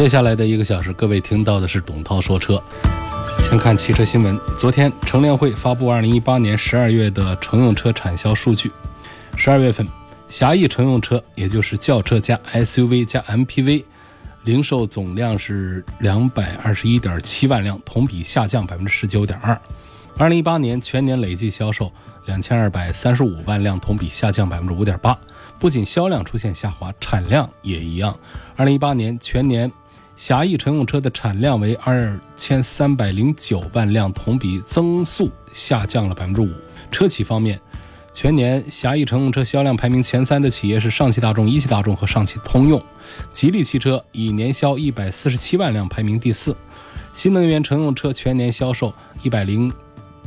接下来的一个小时，各位听到的是董涛说车。先看汽车新闻。昨天，乘联会发布二零一八年十二月的乘用车产销数据。十二月份，狭义乘用车，也就是轿车加 SUV 加 MPV，零售总量是两百二十一点七万辆，同比下降百分之十九点二。二零一八年全年累计销售两千二百三十五万辆，同比下降百分之五点八。不仅销量出现下滑，产量也一样。二零一八年全年。狭义乘用车的产量为二千三百零九万辆，同比增速下降了百分之五。车企方面，全年狭义乘用车销量排名前三的企业是上汽大众、一汽大众和上汽通用。吉利汽车以年销一百四十七万辆排名第四。新能源乘用车全年销售一百零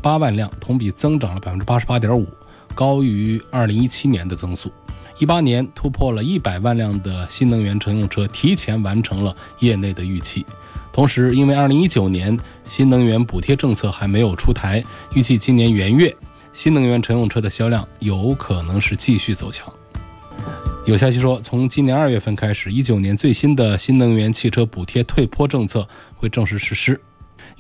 八万辆，同比增长了百分之八十八点五，高于二零一七年的增速。一八年突破了一百万辆的新能源乘用车，提前完成了业内的预期。同时，因为二零一九年新能源补贴政策还没有出台，预计今年元月新能源乘用车的销量有可能是继续走强。有消息说，从今年二月份开始，一九年最新的新能源汽车补贴退坡政策会正式实施。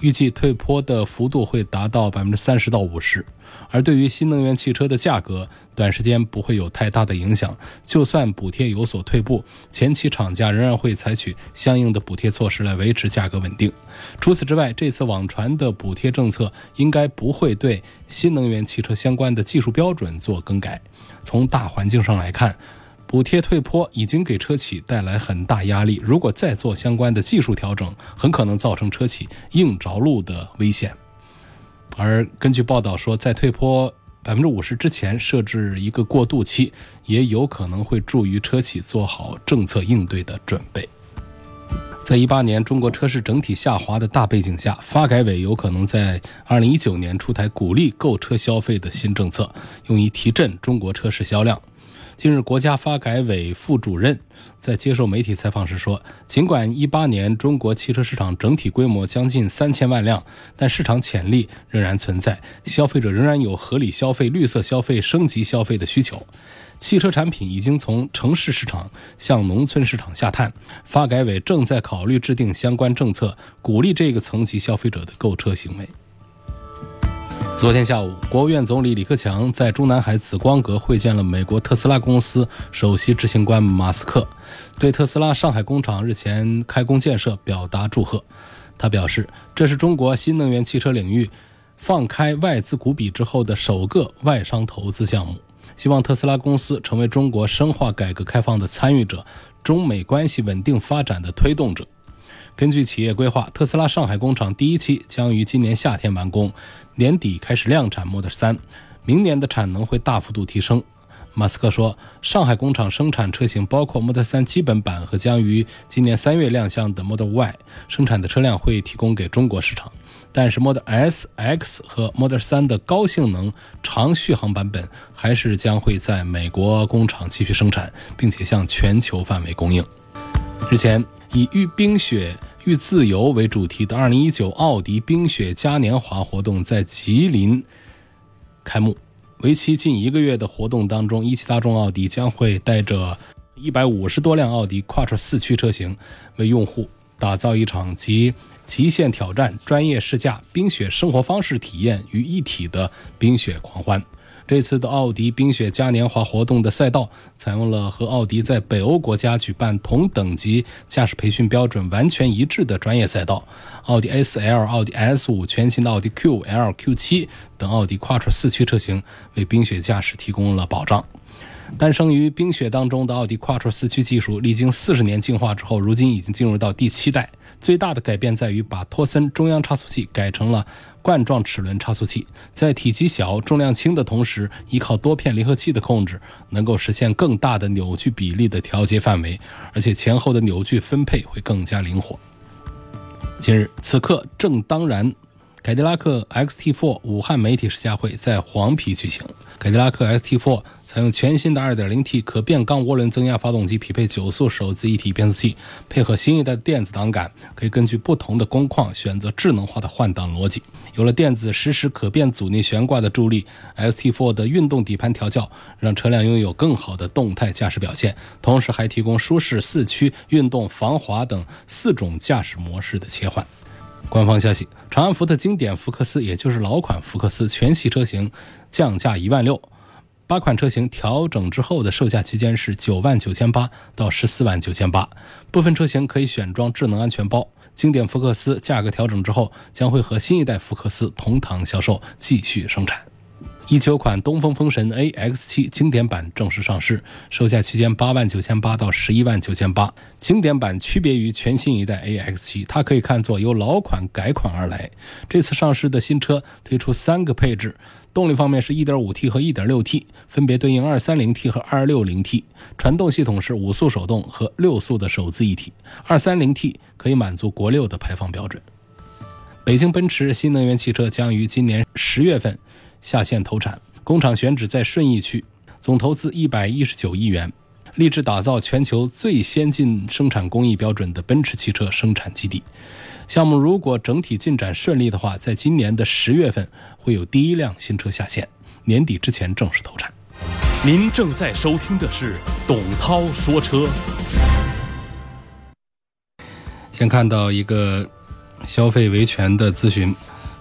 预计退坡的幅度会达到百分之三十到五十，而对于新能源汽车的价格，短时间不会有太大的影响。就算补贴有所退步，前期厂家仍然会采取相应的补贴措施来维持价格稳定。除此之外，这次网传的补贴政策应该不会对新能源汽车相关的技术标准做更改。从大环境上来看。补贴退坡已经给车企带来很大压力，如果再做相关的技术调整，很可能造成车企硬着陆的危险。而根据报道说，在退坡百分之五十之前设置一个过渡期，也有可能会助于车企做好政策应对的准备。在一八年中国车市整体下滑的大背景下，发改委有可能在二零一九年出台鼓励购车消费的新政策，用以提振中国车市销量。近日，国家发改委副主任在接受媒体采访时说：“尽管一八年中国汽车市场整体规模将近三千万辆，但市场潜力仍然存在，消费者仍然有合理消费、绿色消费、升级消费的需求。汽车产品已经从城市市场向农村市场下探，发改委正在考虑制定相关政策，鼓励这个层级消费者的购车行为。”昨天下午，国务院总理李克强在中南海紫光阁会见了美国特斯拉公司首席执行官马斯克，对特斯拉上海工厂日前开工建设表达祝贺。他表示，这是中国新能源汽车领域放开外资股比之后的首个外商投资项目，希望特斯拉公司成为中国深化改革开放的参与者，中美关系稳定发展的推动者。根据企业规划，特斯拉上海工厂第一期将于今年夏天完工，年底开始量产 Model 3，明年的产能会大幅度提升。马斯克说，上海工厂生产车型包括 Model 3基本版和将于今年三月亮相的 Model Y，生产的车辆会提供给中国市场，但是 Model S、X 和 Model 3的高性能长续航版本还是将会在美国工厂继续生产，并且向全球范围供应。日前。以“遇冰雪遇自由”为主题的2019奥迪冰雪嘉年华活动在吉林开幕。为期近一个月的活动当中，一汽大众奥迪将会带着150多辆奥迪 quattro 四驱车型，为用户打造一场集极限挑战、专业试驾、冰雪生活方式体验于一体的冰雪狂欢。这次的奥迪冰雪嘉年华活动的赛道采用了和奥迪在北欧国家举办同等级驾驶培训标准完全一致的专业赛道。奥迪 A4L、奥迪 S5、全新的奥迪 Q、L、Q7 等奥迪 quattro 四驱车型为冰雪驾驶提供了保障。诞生于冰雪当中的奥迪 Quattro 四驱技术，历经四十年进化之后，如今已经进入到第七代。最大的改变在于把托森中央差速器改成了冠状齿轮差速器，在体积小、重量轻的同时，依靠多片离合器的控制，能够实现更大的扭矩比例的调节范围，而且前后的扭矩分配会更加灵活。今日，此刻正当然。凯迪拉克 XT4 武汉媒体试驾会在黄陂举行。凯迪拉克 XT4 采用全新的 2.0T 可变缸涡轮增压发动机，匹配九速手自一体变速器，配合新一代电子档杆，可以根据不同的工况选择智能化的换挡逻辑。有了电子实时可变阻尼悬挂的助力，XT4 的运动底盘调教让车辆拥有更好的动态驾驶表现，同时还提供舒适四驱、运动、防滑等四种驾驶模式的切换。官方消息：长安福特经典福克斯，也就是老款福克斯全系车型降价一万六，八款车型调整之后的售价区间是九万九千八到十四万九千八，部分车型可以选装智能安全包。经典福克斯价格调整之后，将会和新一代福克斯同堂销售，继续生产。一九款东风风神 AX7 经典版正式上市，售价区间八万九千八到十一万九千八。经典版区别于全新一代 AX7，它可以看作由老款改款而来。这次上市的新车推出三个配置，动力方面是 1.5T 和 1.6T，分别对应 230T 和 260T。传动系统是五速手动和六速的手自一体。230T 可以满足国六的排放标准。北京奔驰新能源汽车将于今年十月份。下线投产，工厂选址在顺义区，总投资一百一十九亿元，立志打造全球最先进生产工艺标准的奔驰汽车生产基地。项目如果整体进展顺利的话，在今年的十月份会有第一辆新车下线，年底之前正式投产。您正在收听的是董涛说车。先看到一个消费维权的咨询。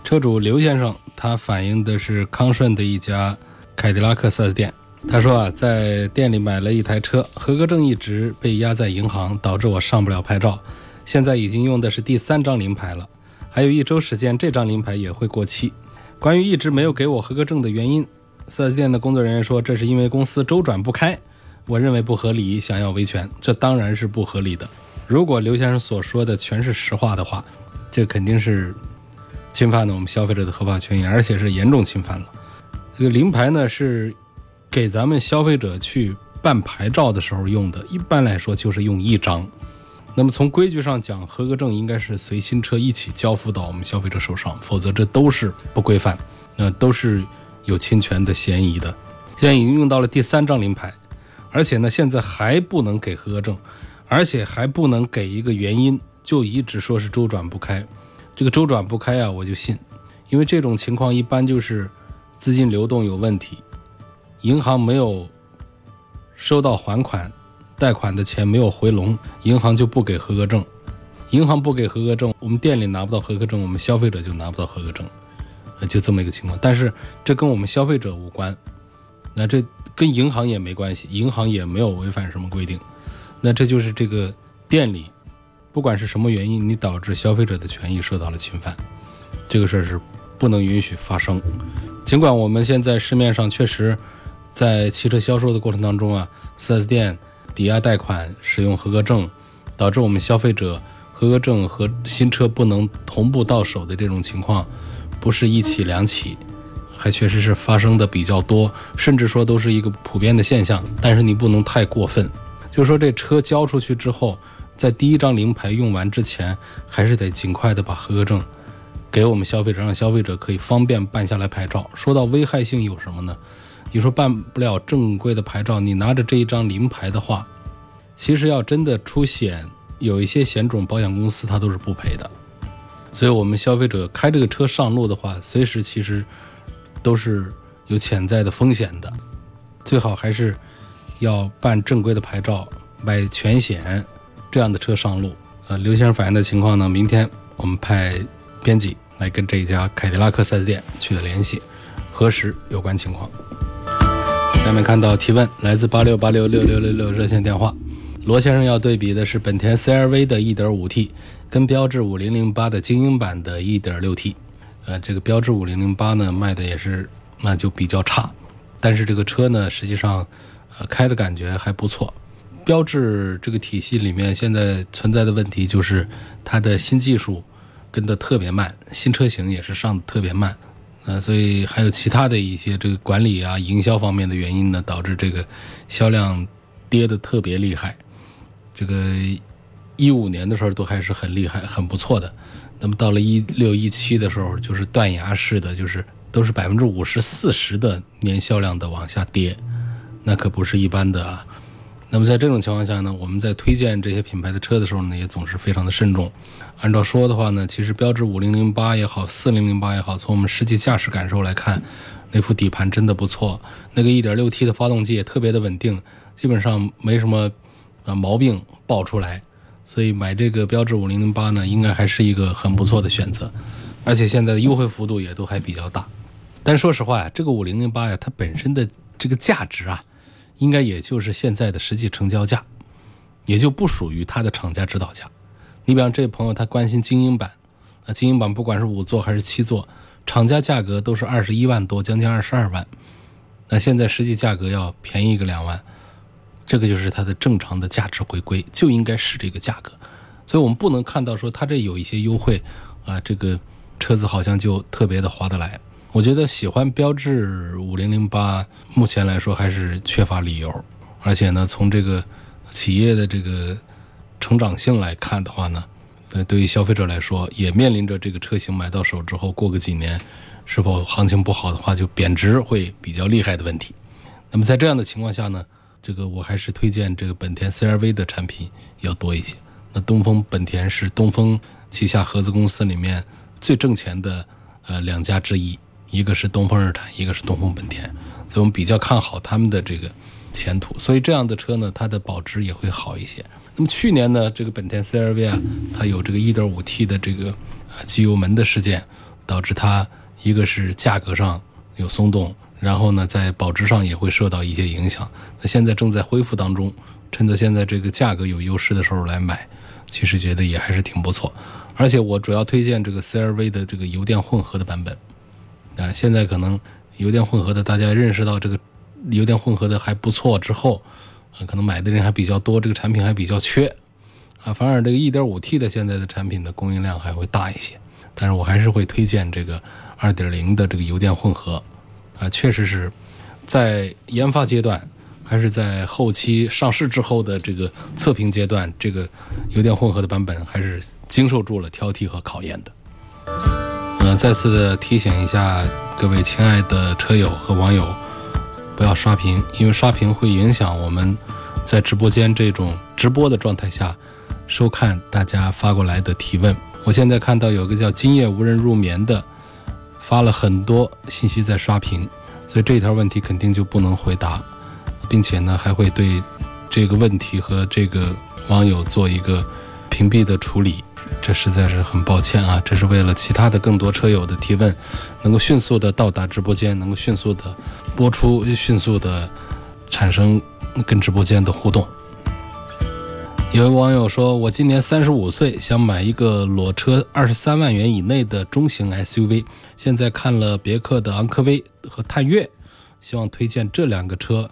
车主刘先生，他反映的是康顺的一家凯迪拉克 4S 店。他说啊，在店里买了一台车，合格证一直被压在银行，导致我上不了牌照。现在已经用的是第三张临牌了，还有一周时间，这张临牌也会过期。关于一直没有给我合格证的原因，4S 店的工作人员说，这是因为公司周转不开。我认为不合理，想要维权，这当然是不合理的。如果刘先生所说的全是实话的话，这肯定是。侵犯了我们消费者的合法权益，而且是严重侵犯了。这个临牌呢是给咱们消费者去办牌照的时候用的，一般来说就是用一张。那么从规矩上讲，合格证应该是随新车一起交付到我们消费者手上，否则这都是不规范，那都是有侵权的嫌疑的。现在已经用到了第三张临牌，而且呢现在还不能给合格证，而且还不能给一个原因，就一直说是周转不开。这个周转不开啊，我就信，因为这种情况一般就是资金流动有问题，银行没有收到还款，贷款的钱没有回笼，银行就不给合格证，银行不给合格证，我们店里拿不到合格证，我们消费者就拿不到合格证，就这么一个情况。但是这跟我们消费者无关，那这跟银行也没关系，银行也没有违反什么规定，那这就是这个店里。不管是什么原因，你导致消费者的权益受到了侵犯，这个事儿是不能允许发生。尽管我们现在市面上确实在汽车销售的过程当中啊，4S 店抵押贷款使用合格证，导致我们消费者合格证和新车不能同步到手的这种情况，不是一起两起，还确实是发生的比较多，甚至说都是一个普遍的现象。但是你不能太过分，就是说这车交出去之后。在第一张临牌用完之前，还是得尽快的把合格证给我们消费者，让消费者可以方便办下来牌照。说到危害性有什么呢？你说办不了正规的牌照，你拿着这一张临牌的话，其实要真的出险，有一些险种保险公司它都是不赔的。所以，我们消费者开这个车上路的话，随时其实都是有潜在的风险的。最好还是要办正规的牌照，买全险。这样的车上路，呃，刘先生反映的情况呢，明天我们派编辑来跟这一家凯迪拉克 4S 店取得联系，核实有关情况。下面看到提问来自八六八六六六六六热线电话，罗先生要对比的是本田 CR-V 的 1.5T 跟标致5008的精英版的 1.6T，呃，这个标致5008呢卖的也是那就比较差，但是这个车呢实际上。呃，开的感觉还不错。标志这个体系里面现在存在的问题就是它的新技术跟得特别慢，新车型也是上的特别慢，呃，所以还有其他的一些这个管理啊、营销方面的原因呢，导致这个销量跌得特别厉害。这个一五年的时候都还是很厉害、很不错的，那么到了一六一七的时候，就是断崖式的，就是都是百分之五十、四十的年销量的往下跌，那可不是一般的啊。那么在这种情况下呢，我们在推荐这些品牌的车的时候呢，也总是非常的慎重。按照说的话呢，其实标致五零零八也好，四零零八也好，从我们实际驾驶感受来看，那副底盘真的不错，那个一点六 T 的发动机也特别的稳定，基本上没什么呃毛病爆出来。所以买这个标致五零零八呢，应该还是一个很不错的选择，而且现在的优惠幅度也都还比较大。但说实话呀，这个五零零八呀，它本身的这个价值啊。应该也就是现在的实际成交价，也就不属于它的厂家指导价。你比方这位朋友，他关心精英版，那精英版不管是五座还是七座，厂家价格都是二十一万多，将近二十二万。那现在实际价格要便宜个两万，这个就是它的正常的价值回归，就应该是这个价格。所以我们不能看到说它这有一些优惠啊，这个车子好像就特别的划得来。我觉得喜欢标致五零零八，目前来说还是缺乏理由。而且呢，从这个企业的这个成长性来看的话呢，呃，对于消费者来说，也面临着这个车型买到手之后，过个几年，是否行情不好的话就贬值会比较厉害的问题。那么在这样的情况下呢，这个我还是推荐这个本田 CR-V 的产品要多一些。那东风本田是东风旗下合资公司里面最挣钱的呃两家之一。一个是东风日产，一个是东风本田，所以我们比较看好他们的这个前途。所以这样的车呢，它的保值也会好一些。那么去年呢，这个本田 CR-V 啊，它有这个 1.5T 的这个啊机油门的事件，导致它一个是价格上有松动，然后呢，在保值上也会受到一些影响。那现在正在恢复当中，趁着现在这个价格有优势的时候来买，其实觉得也还是挺不错。而且我主要推荐这个 CR-V 的这个油电混合的版本。啊，现在可能油电混合的，大家认识到这个油电混合的还不错之后，啊，可能买的人还比较多，这个产品还比较缺，啊，反而这个 1.5T 的现在的产品的供应量还会大一些。但是我还是会推荐这个2.0的这个油电混合，啊，确实是在研发阶段，还是在后期上市之后的这个测评阶段，这个油电混合的版本还是经受住了挑剔和考验的。再次的提醒一下各位亲爱的车友和网友，不要刷屏，因为刷屏会影响我们在直播间这种直播的状态下收看大家发过来的提问。我现在看到有个叫“今夜无人入眠”的发了很多信息在刷屏，所以这条问题肯定就不能回答，并且呢还会对这个问题和这个网友做一个屏蔽的处理。这实在是很抱歉啊！这是为了其他的更多车友的提问，能够迅速的到达直播间，能够迅速的播出，迅速的产生跟直播间的互动。有位网友说：“我今年三十五岁，想买一个裸车二十三万元以内的中型 SUV。现在看了别克的昂科威和探岳，希望推荐这两个车，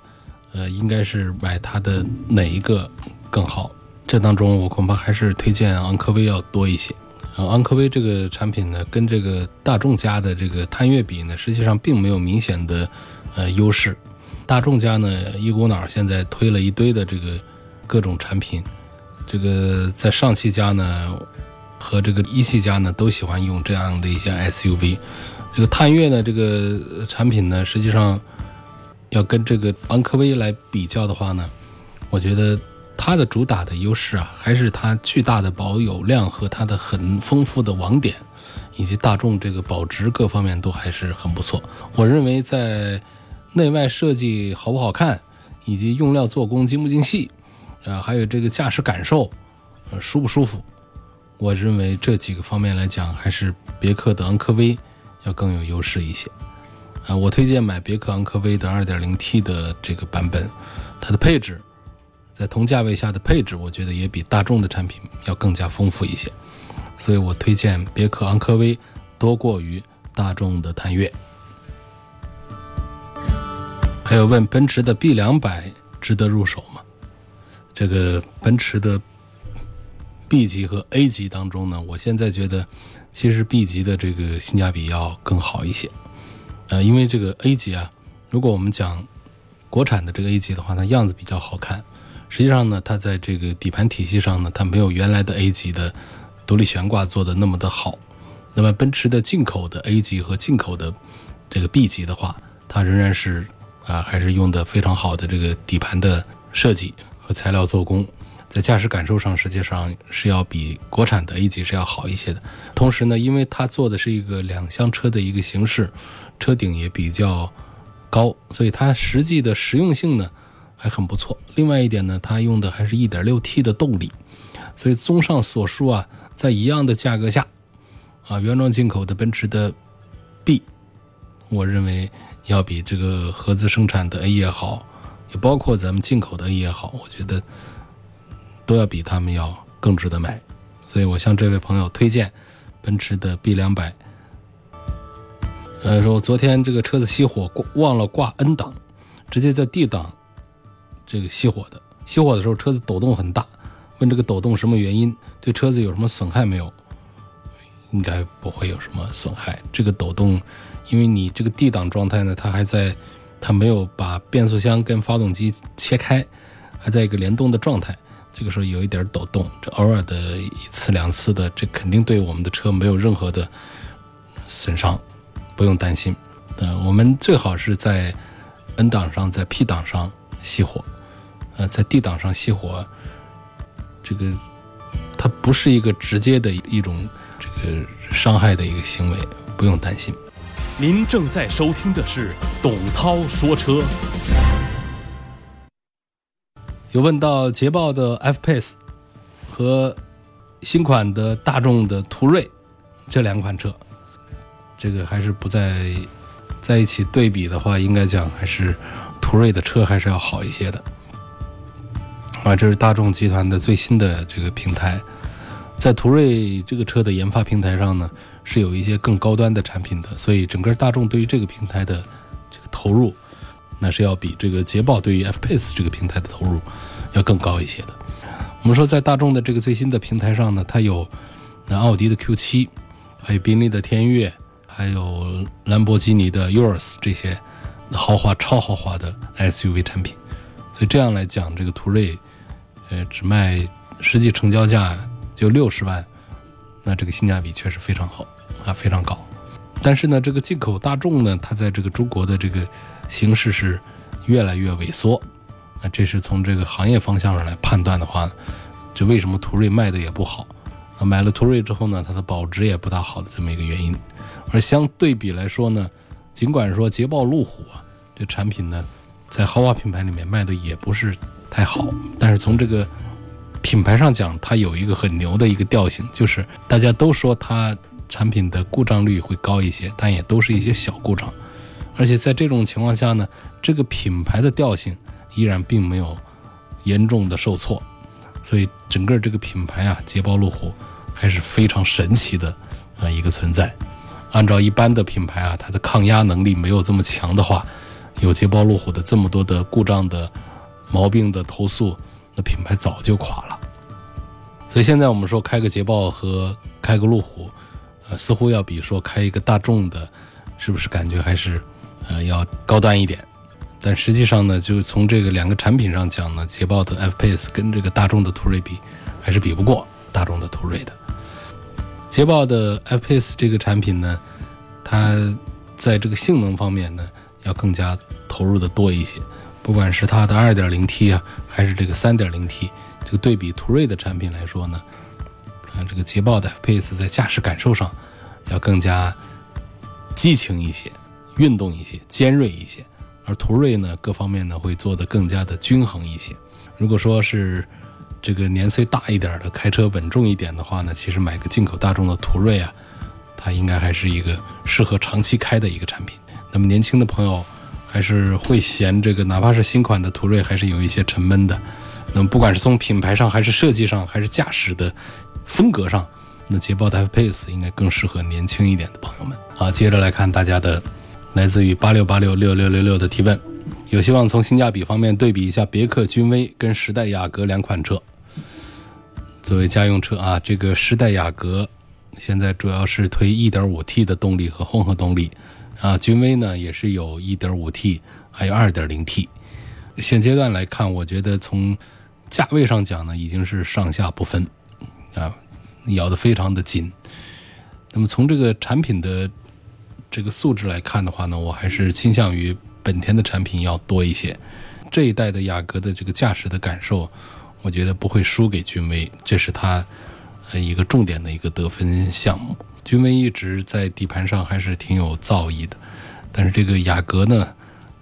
呃，应该是买它的哪一个更好？”这当中，我恐怕还是推荐昂科威要多一些。昂科威这个产品呢，跟这个大众家的这个探岳比呢，实际上并没有明显的呃优势。大众家呢，一股脑现在推了一堆的这个各种产品，这个在上汽家呢和这个一汽家呢都喜欢用这样的一些 SUV。这个探岳呢，这个产品呢，实际上要跟这个昂科威来比较的话呢，我觉得。它的主打的优势啊，还是它巨大的保有量和它的很丰富的网点，以及大众这个保值各方面都还是很不错。我认为在内外设计好不好看，以及用料做工精不精细，啊，还有这个驾驶感受，呃，舒不舒服，我认为这几个方面来讲，还是别克的昂科威要更有优势一些。啊，我推荐买别克昂科威的 2.0T 的这个版本，它的配置。在同价位下的配置，我觉得也比大众的产品要更加丰富一些，所以我推荐别克昂科威多过于大众的探岳。还有问奔驰的 B 两百值得入手吗。这个奔驰的 B 级和 A 级当中呢，我现在觉得其实 B 级的这个性价比要更好一些。呃，因为这个 A 级啊，如果我们讲国产的这个 A 级的话，它样子比较好看。实际上呢，它在这个底盘体系上呢，它没有原来的 A 级的独立悬挂做的那么的好。那么奔驰的进口的 A 级和进口的这个 B 级的话，它仍然是啊，还是用的非常好的这个底盘的设计和材料做工，在驾驶感受上实际上是要比国产的 A 级是要好一些的。同时呢，因为它做的是一个两厢车的一个形式，车顶也比较高，所以它实际的实用性呢还很不错。另外一点呢，它用的还是一点六 T 的动力，所以综上所述啊，在一样的价格下，啊，原装进口的奔驰的 B，我认为要比这个合资生产的 A 也好，也包括咱们进口的 A 也好，我觉得都要比他们要更值得买。所以我向这位朋友推荐奔驰的 B 两百。呃，说昨天这个车子熄火，忘了挂 N 档，直接在 D 档这个熄火的。熄火的时候车子抖动很大，问这个抖动什么原因，对车子有什么损害没有？应该不会有什么损害。这个抖动，因为你这个 D 档状态呢，它还在，它没有把变速箱跟发动机切开，还在一个联动的状态。这个时候有一点抖动，这偶尔的一次两次的，这肯定对我们的车没有任何的损伤，不用担心。呃，我们最好是在 N 档上，在 P 档上熄火，呃，在 D 档上熄火，这个它不是一个直接的一种这个伤害的一个行为，不用担心。您正在收听的是董涛说车。有问到捷豹的 F-Pace 和新款的大众的途锐这两款车，这个还是不在在一起对比的话，应该讲还是途锐的车还是要好一些的。啊，这是大众集团的最新的这个平台，在途锐这个车的研发平台上呢，是有一些更高端的产品的，所以整个大众对于这个平台的这个投入。那是要比这个捷豹对于 F-Pace 这个平台的投入要更高一些的。我们说，在大众的这个最新的平台上呢，它有那奥迪的 Q7，还有宾利的天越，还有兰博基尼的 Yours 这些豪华、超豪华的 SUV 产品。所以这样来讲，这个途锐，呃，只卖实际成交价就六十万，那这个性价比确实非常好啊，非常高。但是呢，这个进口大众呢，它在这个中国的这个形势是越来越萎缩，那这是从这个行业方向上来判断的话，就为什么途锐卖的也不好？那买了途锐之后呢，它的保值也不大好的这么一个原因。而相对比来说呢，尽管说捷豹路虎啊这产品呢，在豪华品牌里面卖的也不是太好，但是从这个品牌上讲，它有一个很牛的一个调性，就是大家都说它产品的故障率会高一些，但也都是一些小故障。而且在这种情况下呢，这个品牌的调性依然并没有严重的受挫，所以整个这个品牌啊，捷豹路虎还是非常神奇的啊一个存在。按照一般的品牌啊，它的抗压能力没有这么强的话，有捷豹路虎的这么多的故障的毛病的投诉，那品牌早就垮了。所以现在我们说开个捷豹和开个路虎，呃，似乎要比说开一个大众的，是不是感觉还是？呃，要高端一点，但实际上呢，就从这个两个产品上讲呢，捷豹的 F-Pace 跟这个大众的途锐比，还是比不过大众的途锐的。捷豹的 F-Pace 这个产品呢，它在这个性能方面呢，要更加投入的多一些，不管是它的 2.0T 啊，还是这个 3.0T，这个对比途锐的产品来说呢，啊，这个捷豹的 F-Pace 在驾驶感受上要更加激情一些。运动一些，尖锐一些，而途锐呢，各方面呢会做得更加的均衡一些。如果说是这个年岁大一点的，开车稳重一点的话呢，其实买个进口大众的途锐啊，它应该还是一个适合长期开的一个产品。那么年轻的朋友还是会嫌这个，哪怕是新款的途锐，还是有一些沉闷的。那么不管是从品牌上，还是设计上，还是驾驶的风格上，那捷豹的。F-Pace 应该更适合年轻一点的。朋友们。好，接着来看大家的。来自于八六八六六六六六的。提问，有希望从性价比方面对比一下别克君威跟时代雅阁两款车。作为家用车啊，这个时代雅阁现在主要是推 1.5T 的。动力和混合动力，啊，君威呢也是有 1.5T，还有 2.0T。现阶段来看，我觉得从价位上讲呢，已经是上下不分，啊，咬得非常的紧。那么从这个产品的这个素质来看的话呢，我还是倾向于本田的产品要多一些。这一代的雅阁的这个驾驶的感受。我觉得不会输给君威，这是它呃一个重点的一个得分项目。君威一直在底盘上还是挺有造诣的，但是这个雅阁呢，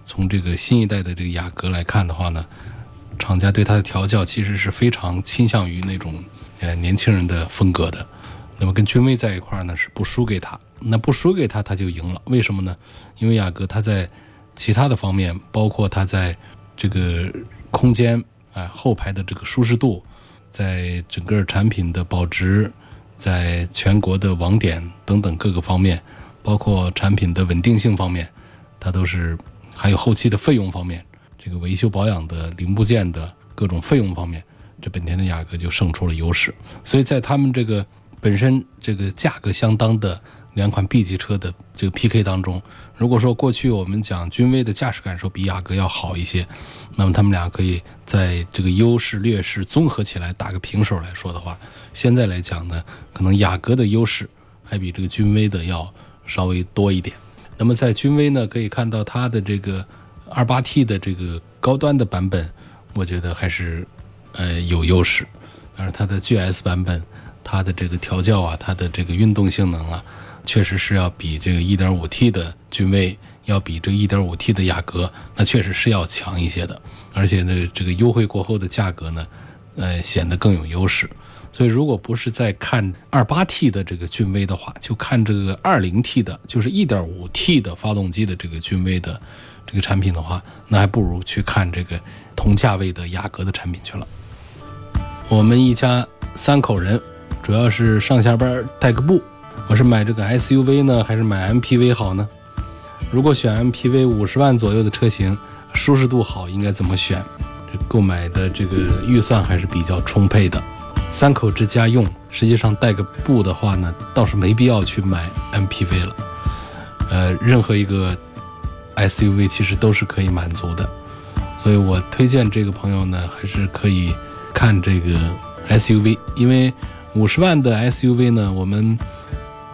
从这个新一代的这个雅阁来看的话呢，厂家对它的调教其实是非常倾向于那种呃年轻人的风格的。那么跟君威在一块儿呢是不输给他，那不输给他他就赢了。为什么呢？因为雅阁它在其他的方面，包括它在这个空间。啊，后排的这个舒适度，在整个产品的保值，在全国的网点等等各个方面，包括产品的稳定性方面，它都是还有后期的费用方面，这个维修保养的零部件的各种费用方面，这本田的雅阁就胜出了优势。所以在他们这个本身这个价格相当的。两款 B 级车的这个 PK 当中，如果说过去我们讲君威的驾驶感受比雅阁要好一些，那么他们俩可以在这个优势劣势综合起来打个平手来说的话，现在来讲呢，可能雅阁的优势还比这个君威的要稍微多一点。那么在君威呢，可以看到它的这个 28T 的这个高端的版本，我觉得还是呃有优势，而它的 GS 版本，它的这个调教啊，它的这个运动性能啊。确实是要比这个 1.5T 的君威，要比这个 1.5T 的雅阁，那确实是要强一些的。而且呢，这个优惠过后的价格呢，呃，显得更有优势。所以，如果不是在看 28T 的这个君威的话，就看这个 20T 的，就是 1.5T 的发动机的这个君威的这个产品的话，那还不如去看这个同价位的雅阁的产品去了。我们一家三口人，主要是上下班带个步。我是买这个 SUV 呢，还是买 MPV 好呢？如果选 MPV 五十万左右的车型，舒适度好，应该怎么选？购买的这个预算还是比较充沛的。三口之家用，实际上带个步的话呢，倒是没必要去买 MPV 了。呃，任何一个 SUV 其实都是可以满足的，所以我推荐这个朋友呢，还是可以看这个 SUV，因为五十万的 SUV 呢，我们。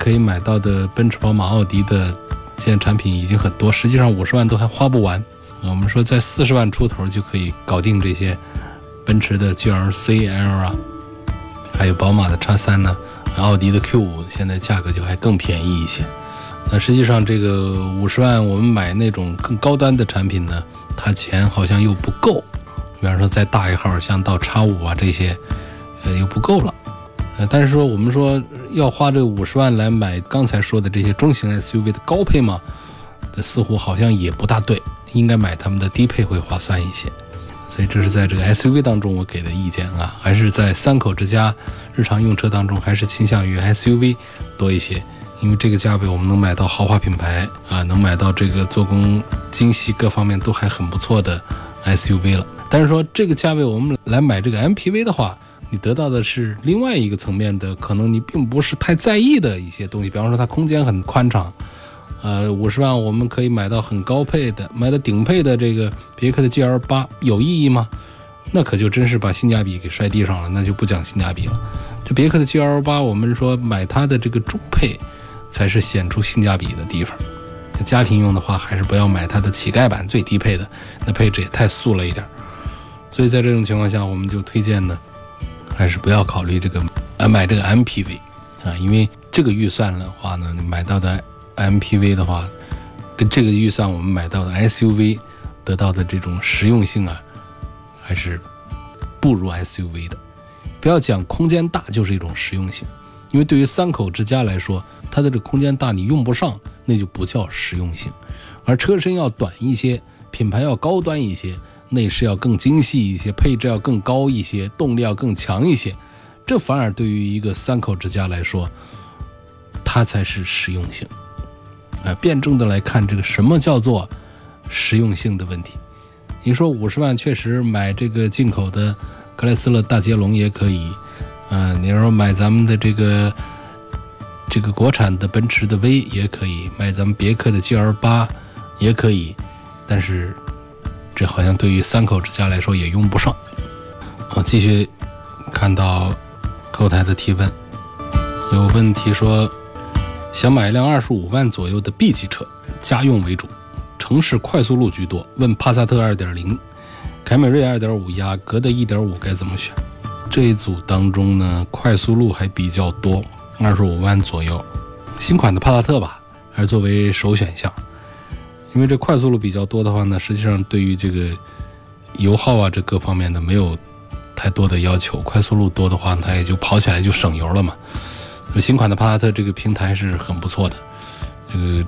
可以买到的奔驰、宝马、奥迪的现在产品已经很多，实际上五十万都还花不完。我们说在四十万出头就可以搞定这些，奔驰的 GLC L 啊，还有宝马的叉三呢，奥迪的 Q 五现在价格就还更便宜一些。那实际上这个五十万我们买那种更高端的产品呢，它钱好像又不够。比方说再大一号，像到叉五啊这些，呃又不够了。呃，但是说我们说要花这五十万来买刚才说的这些中型 SUV 的高配嘛，这似乎好像也不大对，应该买他们的低配会划算一些。所以这是在这个 SUV 当中我给的意见啊，还是在三口之家日常用车当中，还是倾向于 SUV 多一些，因为这个价位我们能买到豪华品牌啊，能买到这个做工精细各方面都还很不错的 SUV 了。但是说这个价位我们来买这个 MPV 的话，你得到的是另外一个层面的，可能你并不是太在意的一些东西，比方说它空间很宽敞，呃，五十万我们可以买到很高配的，买到顶配的这个别克的 GL 八有意义吗？那可就真是把性价比给摔地上了，那就不讲性价比了。这别克的 GL 八，我们说买它的这个中配才是显出性价比的地方。家庭用的话，还是不要买它的乞丐版最低配的，那配置也太素了一点。所以在这种情况下，我们就推荐呢。还是不要考虑这个，呃，买这个 MPV，啊，因为这个预算的话呢，买到的 MPV 的话，跟这个预算我们买到的 SUV 得到的这种实用性啊，还是不如 SUV 的。不要讲空间大就是一种实用性，因为对于三口之家来说，它的这空间大你用不上，那就不叫实用性。而车身要短一些，品牌要高端一些。内饰要更精细一些，配置要更高一些，动力要更强一些，这反而对于一个三口之家来说，它才是实用性。啊，辩证的来看，这个什么叫做实用性的问题？你说五十万确实买这个进口的克莱斯勒大捷龙也可以，嗯、你说买咱们的这个这个国产的奔驰的 V 也可以，买咱们别克的 GL 八也可以，但是这好像对于三口之家来说也用不上。我继续看到后台的提问，有问题说想买一辆二十五万左右的 B 级车，家用为主，城市快速路居多。问帕萨特2.0、凯美瑞2.5、雅阁的1.5该怎么选？这一组当中呢，快速路还比较多，二十五万左右。新款的帕萨特吧，还是作为首选项，因为这快速路比较多的话呢，实际上对于这个油耗啊这各方面的没有太多的要求。快速路多的话，它也就跑起来就省油了嘛。新款的帕萨特这个平台是很不错的，这个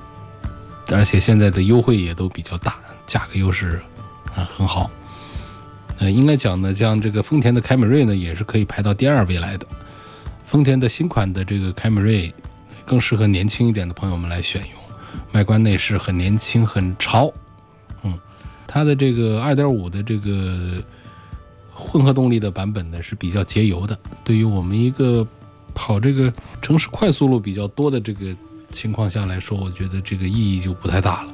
而且现在的优惠也都比较大，价格优势啊很好。呃，应该讲呢，像这个丰田的凯美瑞呢，也是可以排到第二位来的。丰田的新款的这个凯美瑞更适合年轻一点的朋友们来选用，外观内饰很年轻很潮，嗯，它的这个2.5的这个混合动力的版本呢是比较节油的，对于我们一个跑这个城市快速路比较多的这个情况下来说，我觉得这个意义就不太大了，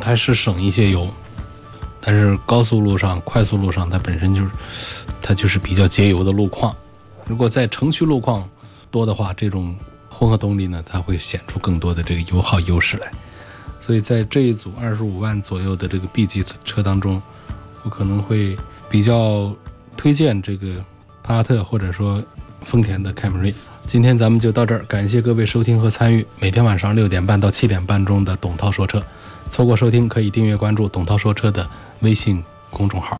它是省一些油。但是高速路上、快速路上，它本身就是它就是比较节油的路况。如果在城区路况多的话，这种混合动力呢，它会显出更多的这个油耗优势来。所以在这一组二十五万左右的这个 B 级车当中，我可能会比较推荐这个帕萨特或者说丰田的凯美瑞。今天咱们就到这儿，感谢各位收听和参与每天晚上六点半到七点半钟的董涛说车。错过收听可以订阅关注董涛说车的微信公众号。